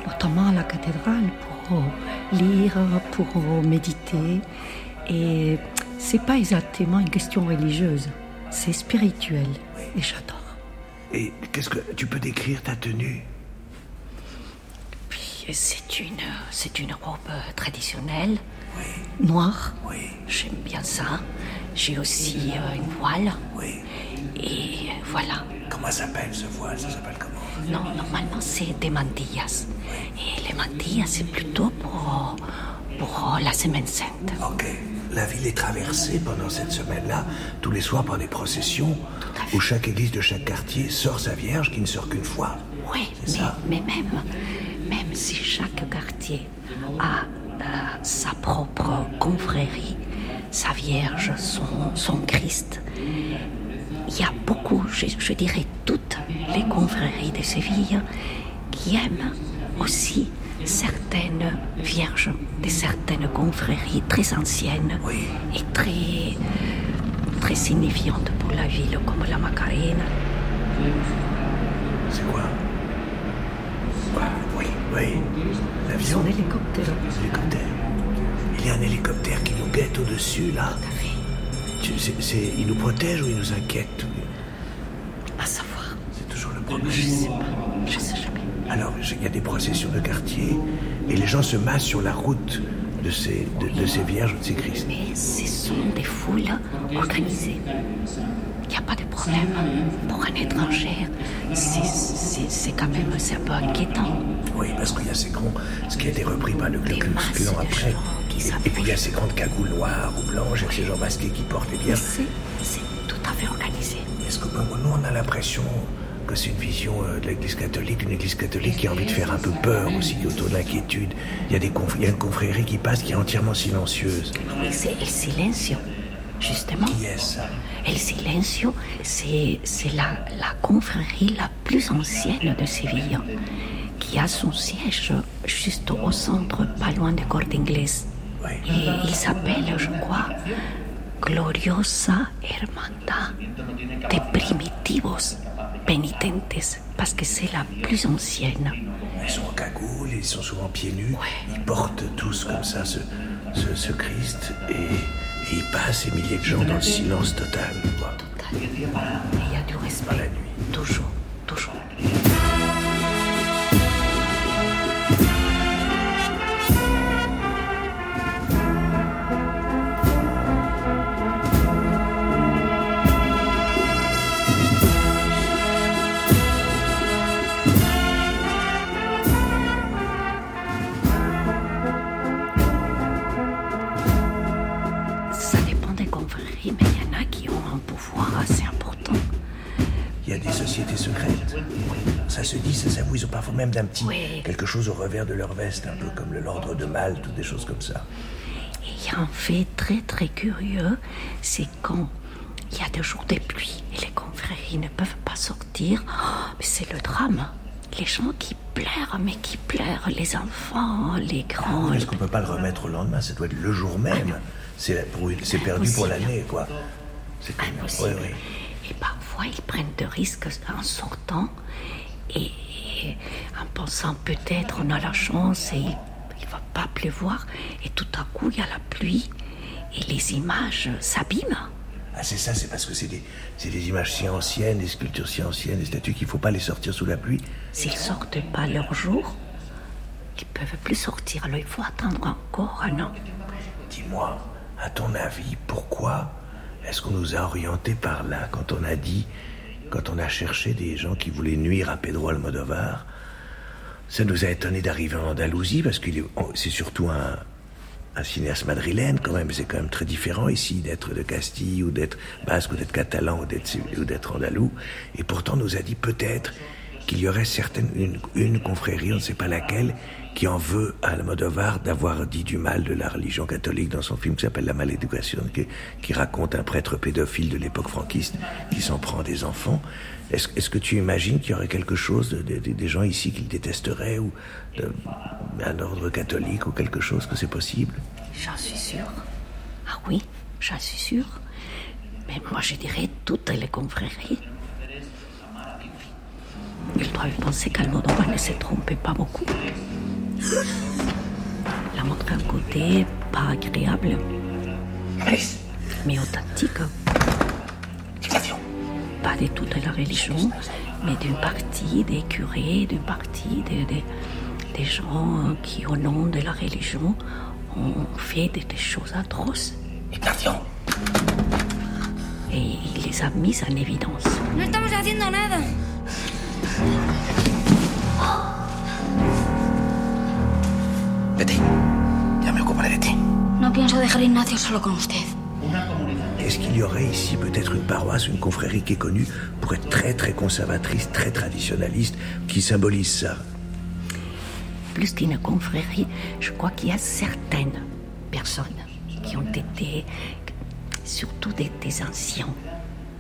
notamment à la cathédrale, pour lire, pour méditer. Et c'est pas exactement une question religieuse, c'est spirituel. Et j'adore. Et qu'est-ce que tu peux décrire ta tenue? C'est une, c'est une robe traditionnelle, noire. J'aime bien ça. J'ai aussi euh, une voile. Et voilà. Comment s'appelle ce voile? Ça s'appelle comment? Non, normalement c'est des mantillas. Et les mantillas c'est plutôt pour, pour la Semaine Sainte. Ok. La ville est traversée pendant cette semaine-là, tous les soirs par des processions, où chaque église de chaque quartier sort sa Vierge qui ne sort qu'une fois. Oui, mais, mais même, même si chaque quartier a euh, sa propre confrérie, sa Vierge, son, son Christ, il y a beaucoup, je, je dirais toutes les confréries de Séville qui aiment aussi certaines vierges de certaines confréries très anciennes et très, très signifiantes pour la ville, comme la Macarena. C'est quoi? Oui, oui. L'avion Son hélicoptère. L'hélicoptère. Il y a un hélicoptère qui nous guette au-dessus, là. Tu- c'est- c'est- il nous protège ou il nous inquiète À savoir. C'est toujours le problème. Je sais pas. Je sais jamais. Alors, il y a des processions de quartier et les gens se massent sur la route de ces, de, de ces vierges ou de ces Christ. Mais ce sont des foules organisées. Il n'y a pas de problème. Pour un étranger, c'est- quand même un peu inquiétant. Oui, parce qu'il y a ces grands, ce qui a été repris par le Klux Klan après. Et, et puis il y a ces grandes cagoules noires ou blanches avec ces gens masqués qui portent les vierges. C'est tout à fait organisé. Est-ce que ben, nous, on a l'impression que c'est une vision euh, de l'Église catholique, une Église catholique qui a envie de faire un peu peur aussi, autour de l'inquiétude. Il y, a des conf- il y a une confrérie qui passe qui est entièrement silencieuse. C'est el silencio, justement. Qui est ça El silencio, c'est c'est la, la confrérie la plus ancienne de Séville, qui a son siège juste au centre, pas loin de Corte Inglés. Et il s'appelle, je crois, Gloriosa Hermandad de Primitivos Penitentes, parce que c'est la plus ancienne. Ils sont en cagoule, ils sont souvent pieds nus. Ils portent tous comme ça ce, ce, ce Christ et, et ils passent ces milliers de gens dans le silence total. quoi. Il y a du respect. Toujours, toujours. Sociétés secrètes. Ça se dit, ça s'avoue, ils ont parfois même d'un petit Oui. quelque chose au revers de leur veste, un peu comme l'ordre de Malte ou des choses comme ça. Et il y a un fait très très curieux, c'est quand il y a des jours de pluie et les confréries ne peuvent pas sortir, oh, mais c'est le drame. Les gens qui pleurent, mais qui pleurent, les enfants, les grands. Est-ce qu'on peut pas le remettre au lendemain? Ça doit être le jour même. C'est pour- c'est perdu pour l'année, quoi. C'est comme... Impossible. Oui, oui. Parfois, ils prennent des risques en sortant et en pensant peut-être on a la chance et il ne va pas pleuvoir. Et tout à coup, il y a la pluie et les images s'abîment. Ah, c'est ça, c'est parce que c'est des, des images si anciennes, des sculptures si anciennes, des statues qu'il faut pas les sortir sous la pluie. S'ils sortent pas leur jour, ils peuvent plus sortir. Alors il faut attendre encore un an. Dis-moi, à ton avis, pourquoi est-ce qu'on nous a orientés par là quand on a dit, quand on a cherché des gens qui voulaient nuire à Pedro Almodovar? Ça nous a étonné d'arriver en Andalousie parce que c'est surtout un, un cinéaste madrilène quand même. C'est quand même très différent ici d'être de Castille ou d'être basque ou d'être catalan ou d'être, ou d'être andalou. Et pourtant, on nous a dit peut-être qu'il y aurait certaines, une, une confrérie, on ne sait pas laquelle, qui en veut à Almodovar d'avoir dit du mal de la religion catholique dans son film qui s'appelle La Maléducation, qui, raconte un prêtre pédophile de l'époque franquiste qui s'en prend des enfants. Est-ce est que tu imagines qu'il y aurait quelque chose, de, de- de- des gens ici qui le détesteraient, ou un ordre catholique, ou quelque chose, que c'est possible? J'en suis sûre. Ah oui, j'en suis sûre. Mais moi, je dirais toutes les confréries. Il doit penser qu'Almodovar ne s'est trompé pas beaucoup. Il a montré un côté pas agréable, mais authentique. Pas de toute la religion, mais d'une partie des curés, d'une partie des, des- des gens qui, au nom de la religion, ont fait des, des choses atroces. Et il les a mises en évidence. No estamos haciendo nada. Vete, ya me ocuparé de ti. No pienso dejar a Ignacio solo con usted. Est-ce qu'il y aurait ici peut-être une paroisse, une confrérie qui est connue pour être très très conservatrice, très traditionnaliste, qui symbolise ça? Plus qu'une confrérie, je crois qu'il y a certaines personnes qui ont été, surtout des, des anciens,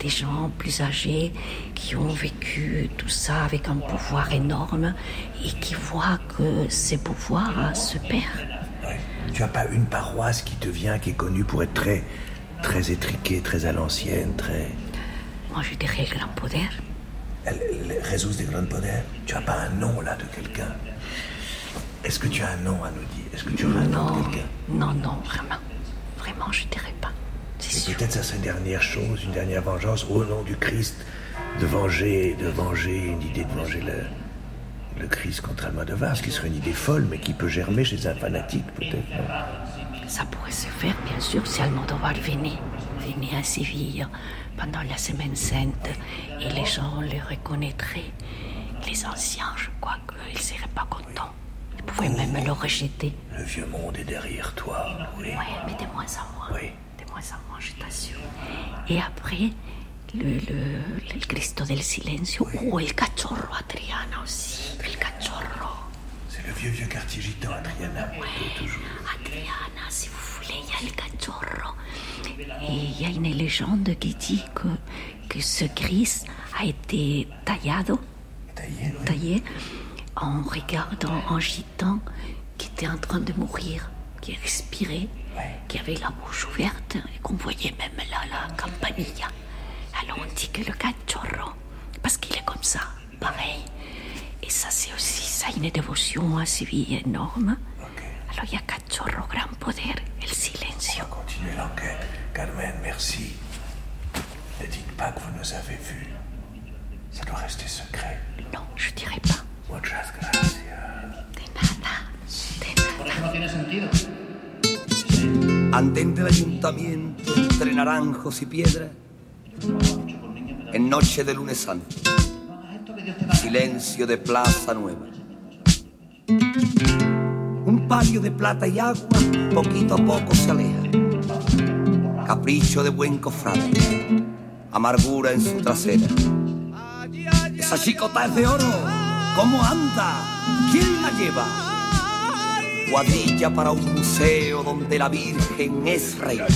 des gens plus âgés qui ont vécu tout ça avec un pouvoir énorme et qui voient que ces pouvoirs se perdent. Tu as pas une paroisse qui te vient, qui est connue pour être très, très étriquée, très à l'ancienne, très... Moi, je dirais le grand poder. Elle, elle Jesús de Gran Poder Tu as pas un nom là de quelqu'un Est-ce que tu as un nom à nous dire? Est-ce que tu auras un nom de quelqu'un? Non, non, vraiment. Vraiment, je dirais pas. Et peut-être ça serait une dernière chose, une dernière vengeance au nom du Christ, de venger, de venger, une idée de venger le, le Christ contre Almodovar, ce qui serait une idée folle, mais qui peut germer chez un fanatique peut-être. Ça pourrait se faire, bien sûr, si Almodovar venait, venait à Séville pendant la Semaine Sainte et les gens le reconnaîtraient. Les anciens, je crois qu'ils ne seraient pas contents. Ils pouvaient même le rejeter. Le vieux monde est derrière toi, oui. Oui, mais de moins en moins. Oui. Et après, le, le, le Cristo del Silencio. Oh, el cachorro, Adriana aussi. El cachorro. C'est le vieux vieux quartier gitan, Adriana, toujours. Adriana, si vous voulez, il y a le cachorro. Et il y a une légende qui dit que, que ce Christ a été taillado, taillé en regardant un gitan qui était en train de mourir, qui respirait, qui avait la bouche ouverte et qu'on voyait même là la campanilla. Alors on dit que le cachorro, parce qu'il est comme ça, pareil. Et ça, c'est aussi ça, une dévotion à Séville énorme. Alors il y a cachorro, grand poder, el silencio. Continuez l'enquête. Carmen, merci. Ne dites pas que vous nous avez vus. Ça doit rester secret. Non, je dirais pas. Muchas gracias. Por eso no tiene sentido. Andén del ayuntamiento entre naranjos y piedras. En noche de lunes santo. Silencio de plaza nueva. Un palio de plata y agua poquito a poco se aleja. Capricho de buen cofrade. Amargura en su trasera. Esa chicota es de oro. ¿Cómo anda? ¿Quién la lleva? Cuadrilla para un museo donde la Virgen es reina.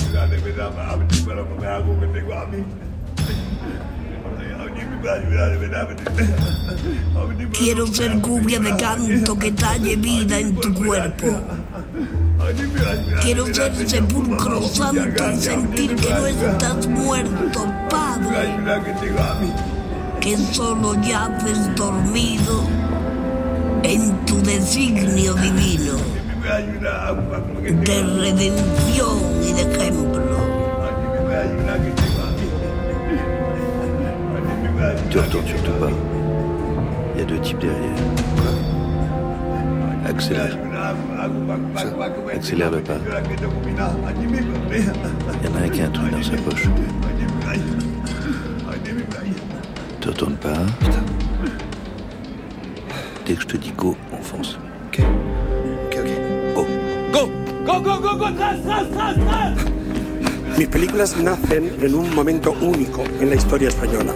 Quiero ser cubia de canto que talle vida en tu cuerpo. Quiero ser sepulcro santo y sentir que no estás muerto, Padre. Que solo yaces dormido en tu designio divino de redención y de ejemplo. Te retourne surtout pas. Il y a deux types derrière. Accélère. Accélère le pas. Il y en a un qui a un truc dans sa poche. Te retourne pas. Dès que je te dis go, on fonce. Ok. Go. Go, go, go, go, tras, tras, tras, tras. Mis películas nacen en un momento único en la historia española.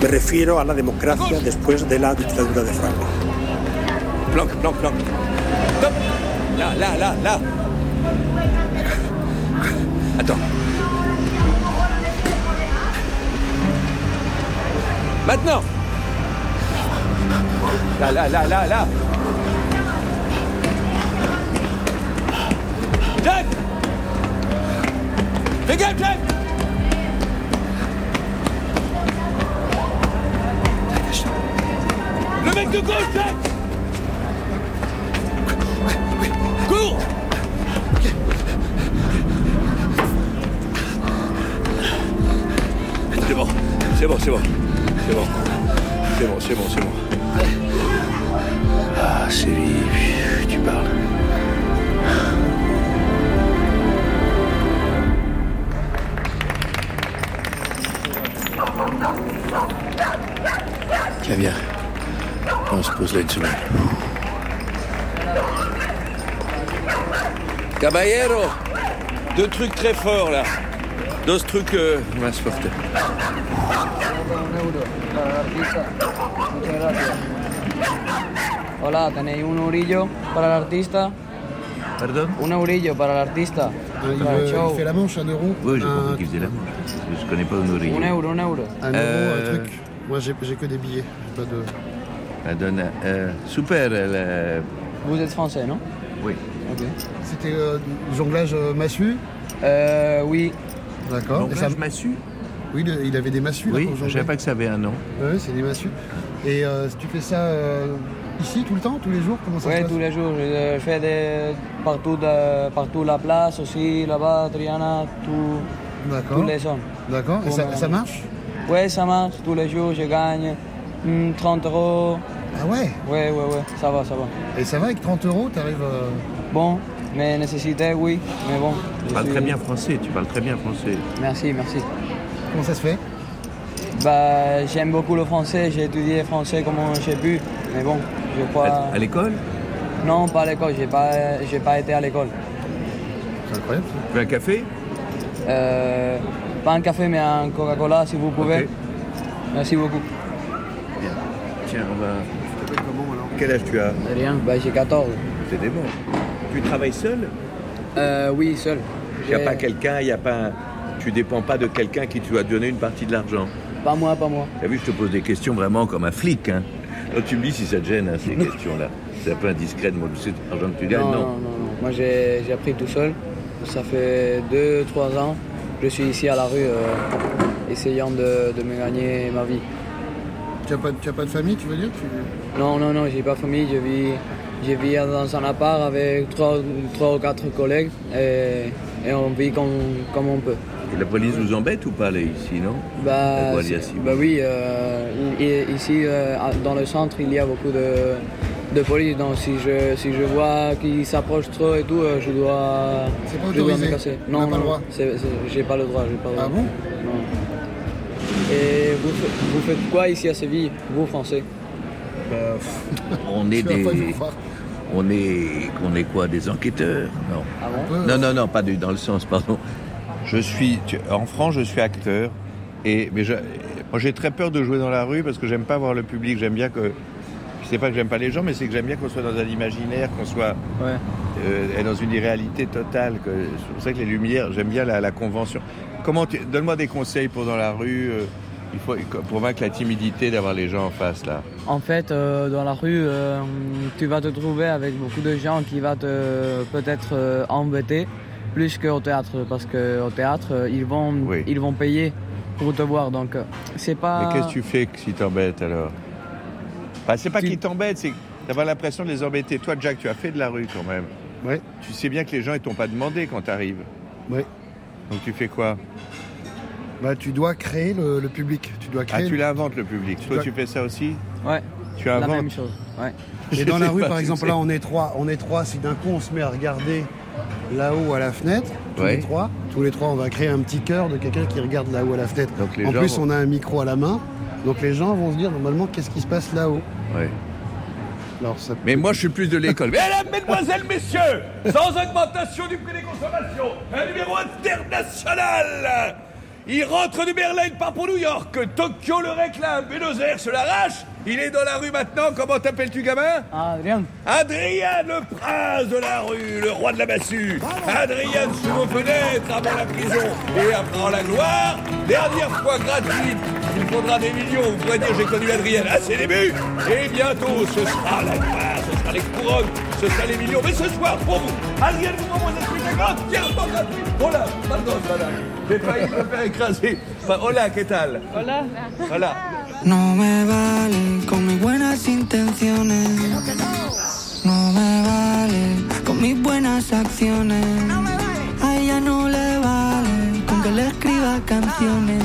Me refiero a la democracia después de la dictadura de Franco. Planque, planque. Stop Là, là, là, là Attends. Maintenant Là, là, là, là, là Trucs très forts là. Euh, fuertes. Un euro para la artista. Muchas gracias. Hola, ¿tenéis un eurillo para el artista? Pardon Un eurillo para el artista. Ah, il, il fait la manche, un euro. Oui, j'ai un, compris qu'il faisait la manche. Je connais pas Honoré. Un euro, un euro. un euro, Euh, un truc. Moi, j'ai que des billets. j'ai Pas de... Madonna. Euh, super, elle. Vous êtes français, non? Oui. Ok. C'était euh, du jonglage euh, massue Euh, oui. D'accord. Et ça- massue Oui, le- il avait des massues. là, Oui, pour je jongler. savais pas que ça avait un nom. Ouais, c'est des massues. Et euh, tu fais ça euh, ici tout le temps, tous les jours Comment ça passe? tous les jours. Je fais des... partout, de... partout la place aussi, là-bas, Triana, tout... D'accord. tous les zones. D'accord. Et ça, marche? Oui, ça marche. Tous les jours, je gagne hmm, 30 euros. Ah ouais? Oui, oui, oui. Ça va, ça va. Et ça va avec 30 euros, t'arrives. euh, Bon, mes nécessités, oui. Mais bon. Tu parles suis- très bien français, tu parles très bien français. Merci, merci. Comment ça se fait? Bah, j'aime beaucoup le français. J'ai étudié français comme j'ai pu. Mais bon, je crois. À, à l'école? Non, pas à l'école. J'ai pas, j'ai pas été à l'école. C'est incroyable. Tu veux un café? Euh, pas un café, mais un Coca-Cola, si vous pouvez. Merci beaucoup. Tiens, on va. Quel âge tu as? Rien. Bah, j'ai 14. C'est des bons. Tu travailles seul Euh, oui, seul. Il n'y a pas quelqu'un, il y a pas. Tu dépends pas de quelqu'un qui te doit donner une partie de l'argent. Pas moi, pas moi. T'as vu, je te pose des questions vraiment comme un flic. Hein. Donc, tu me dis si ça te gêne, hein, ces questions-là. C'est un peu indiscret de moi, tu sais l'argent que tu gagnes, non, non, non, non. Moi, j'ai j'ai appris tout seul. Ça fait 2-3 ans. Je suis ici à la rue, euh, essayant de, de me gagner ma vie. Tu n'as pas, tu as pas de famille, tu veux dire Tu- Non, non, non, j'ai pas famille. Je vis, je vis dans un appart avec 3, ou 4 collègues et, et on vit comme, comme on peut. Et la police vous embête ou pas, là, ici, non? Bah, bah oui, euh, ici euh, dans le centre, il y a beaucoup de, de police. Donc si je, si je vois qu'ils s'approchent trop et tout, euh, je dois, C'est pas je dois me casser. On Non, non, j'ai pas le droit. j'ai pas le Ah droit. bon? Non. Et vous, vous faites quoi ici à Séville, vous français? On est des. On est. On est quoi Des enquêteurs? Non. Ah bon? Non, non, non, pas du- dans le sens, pardon. Je suis. tu- En France, je suis acteur. Et, mais je- moi, j'ai très peur de jouer dans la rue parce que j'aime pas voir le public. J'aime bien que. C'est pas que j'aime pas les gens, mais c'est que j'aime bien qu'on soit dans un imaginaire, qu'on soit Ouais. euh, dans une irréalité totale. C'est pour ça que les lumières, j'aime bien la, la convention. Comment tu- Donne-moi des conseils pour dans la rue. euh, il faut, pour vaincre la timidité d'avoir les gens en face, là. En fait, euh, dans la rue, euh, tu vas te trouver avec beaucoup de gens qui vont te peut-être euh, embêter plus qu'au théâtre, parce qu'au théâtre, ils vont, ils vont payer pour te voir. Donc, c'est pas. Mais qu'est-ce que tu fais que si t'embêtes alors? Bah, C'est pas qu'ils t'embêtent, c'est d'avoir l'impression de les embêter. Toi, Jack, tu as fait de la rue quand même. Tu sais bien que les gens ils t'ont pas demandé quand tu arrives. Ouais. Donc tu fais quoi? Bah, tu dois créer le, le public. Tu dois Ah, créer. tu l'inventes le public. Toi, dois- tu fais ça aussi Ouais. Tu La inventes même chose. Ouais. Et dans la rue, par exemple, là, on est trois. On est trois. Si d'un coup, on se met à regarder là-haut à la fenêtre, tous Ouais. les trois, tous les trois, on va créer un petit cœur de quelqu'un qui regarde là-haut à la fenêtre. Donc, les en gens plus, vont- on a un micro à la main. Donc les gens vont se dire normalement qu'est-ce qui se passe là-haut? Ouais. Alors, ça... Mais moi, je suis plus de l'école. Mais Mesdames, Mesdemoiselles, Messieurs, sans augmentation du prix des consommations, un numéro international Il rentre de Berlin, part pour New York, Tokyo le réclame, Buenos Aires se l'arrache, il est dans la rue maintenant, comment t'appelles-tu gamin Adrien. Adrien, le prince de la rue, le roi de la massue. Adrien sous vos fenêtres avant la prison et après la gloire. Dernière fois gratuite, il faudra des millions. Vous pourrez dire j'ai connu Adrien à ses débuts. Et bientôt, ce sera la gloire, ce sera les couronnes, ce sera les millions. Mais ce soir, pour vous, Adrien vous envoie un truc entièrement gratuit. Hola, pardon, voilà. J'ai failli me faire écraser. Enfin, hola, ¿qué tal Hola. Hola. No me vale con mis buenas intenciones. No me vale con mis buenas acciones. A ella no le vale con que le escriba canciones.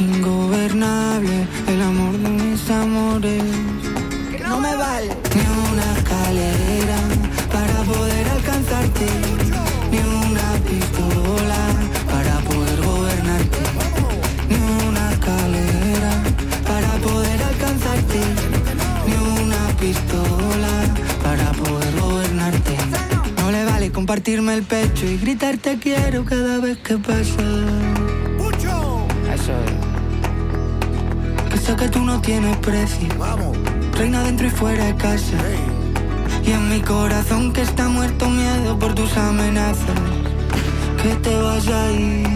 Ingobernable el amor de mis amores. No me vale una escalera para poder alcanzarte. Ni una pistola para poder gobernarte. Ni una escalera para poder alcanzarte. Ni una pistola para poder gobernarte. No le vale compartirme el pecho y gritar te quiero cada vez que pasa. Eso es. Que sé que tú no tienes precio. Reina dentro y fuera de casa. Y en mi corazón que está muerto miedo por tus amenazas. Que te vas a ir.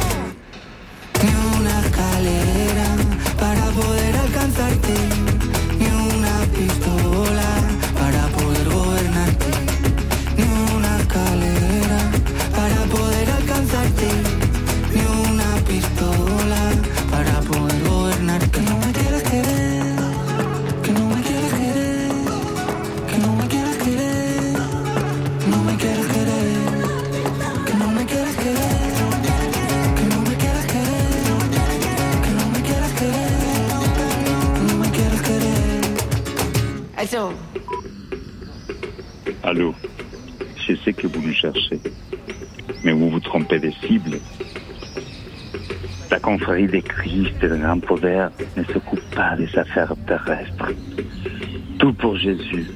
Des Christ et le grand poder ne s'occupe pas des affaires terrestres. Tout pour Jésus,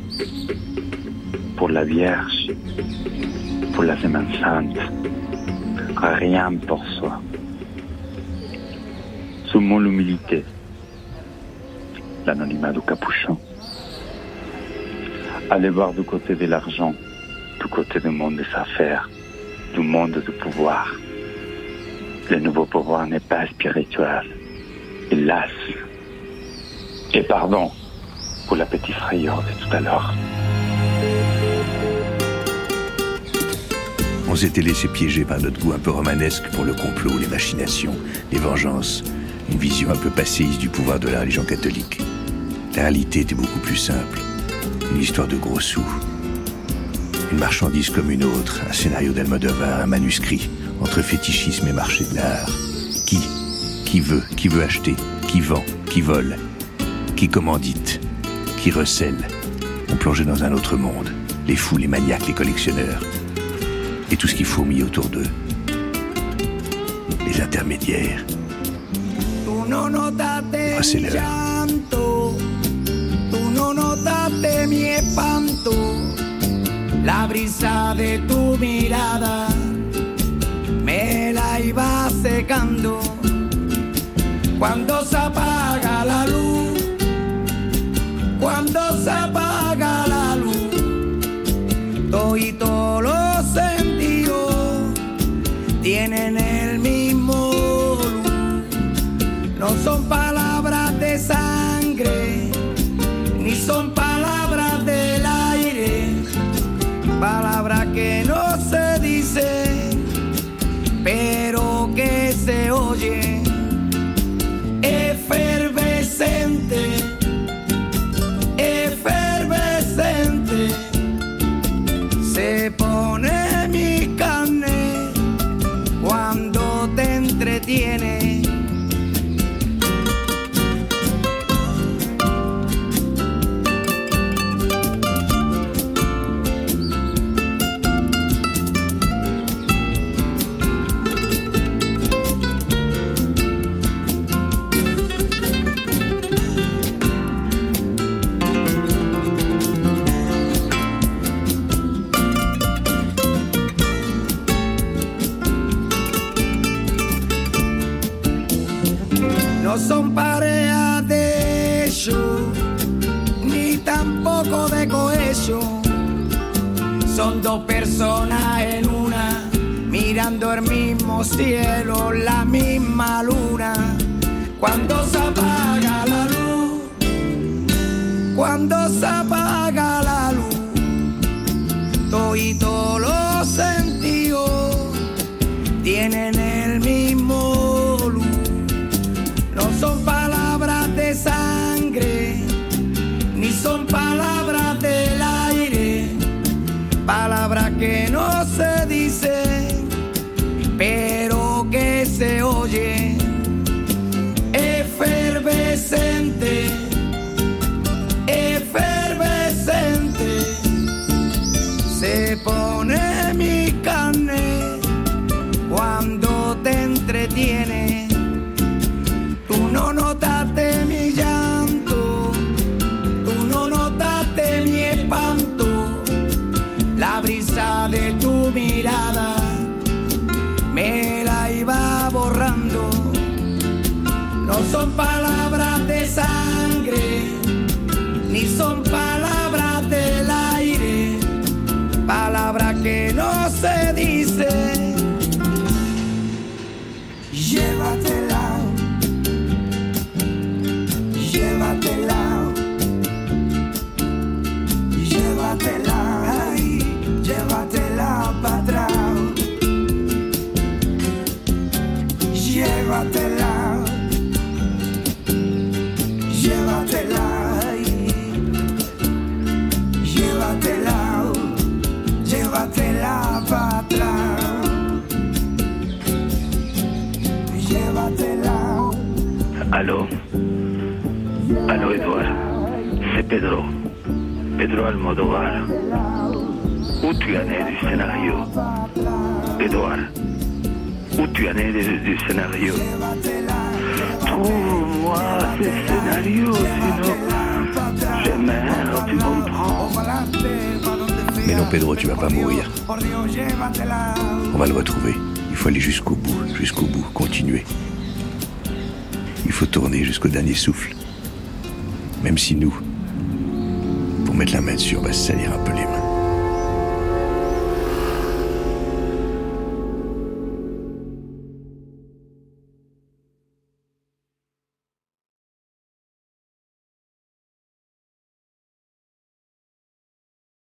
pour la Vierge, pour la Semaine Sainte, rien pour soi. Soumons l'humilité, l'anonymat du capuchon. Allez voir du côté de l'argent, du côté du monde des affaires, du monde du pouvoir. Le nouveau pouvoir n'est pas spirituel, hélas. Et pardon pour la petite frayeur de tout à l'heure. On s'était laissé piéger par notre goût un peu romanesque pour le complot, les machinations, les vengeances, une vision un peu passéiste du pouvoir de la religion catholique. La réalité était beaucoup plus simple. Une histoire de gros sous. Une marchandise comme une autre, un scénario d'Almodovar, un manuscrit, entre fétichisme et marché de l'art. Qui Qui veut Qui veut acheter Qui vend Qui vole Qui commandite qui recèle. On plongeait dans un autre monde. Les fous, les maniaques, les collectionneurs. Et tout ce qui fourmille autour d'eux. Les intermédiaires. Notaste mi espanto, la brisa de tu mirada secando. Cuando se apaga la luz, cuando se apaga te mirada me la iba borrando. No son palabras de sangre, ni son palabras C'est Pedro. Pedro Almodovar. Où tu en es du scénario? Edouard, où tu en es du, scénario? Trouve-moi ce scénario, sinon je tu comprends Mais non, Pedro, tu vas pas mourir. On va le retrouver. Il faut aller jusqu'au bout, jusqu'au bout, continuer. Il faut tourner jusqu'au dernier souffle. Même si nous, pour mettre la main dessus, on va se salir un peu les mains.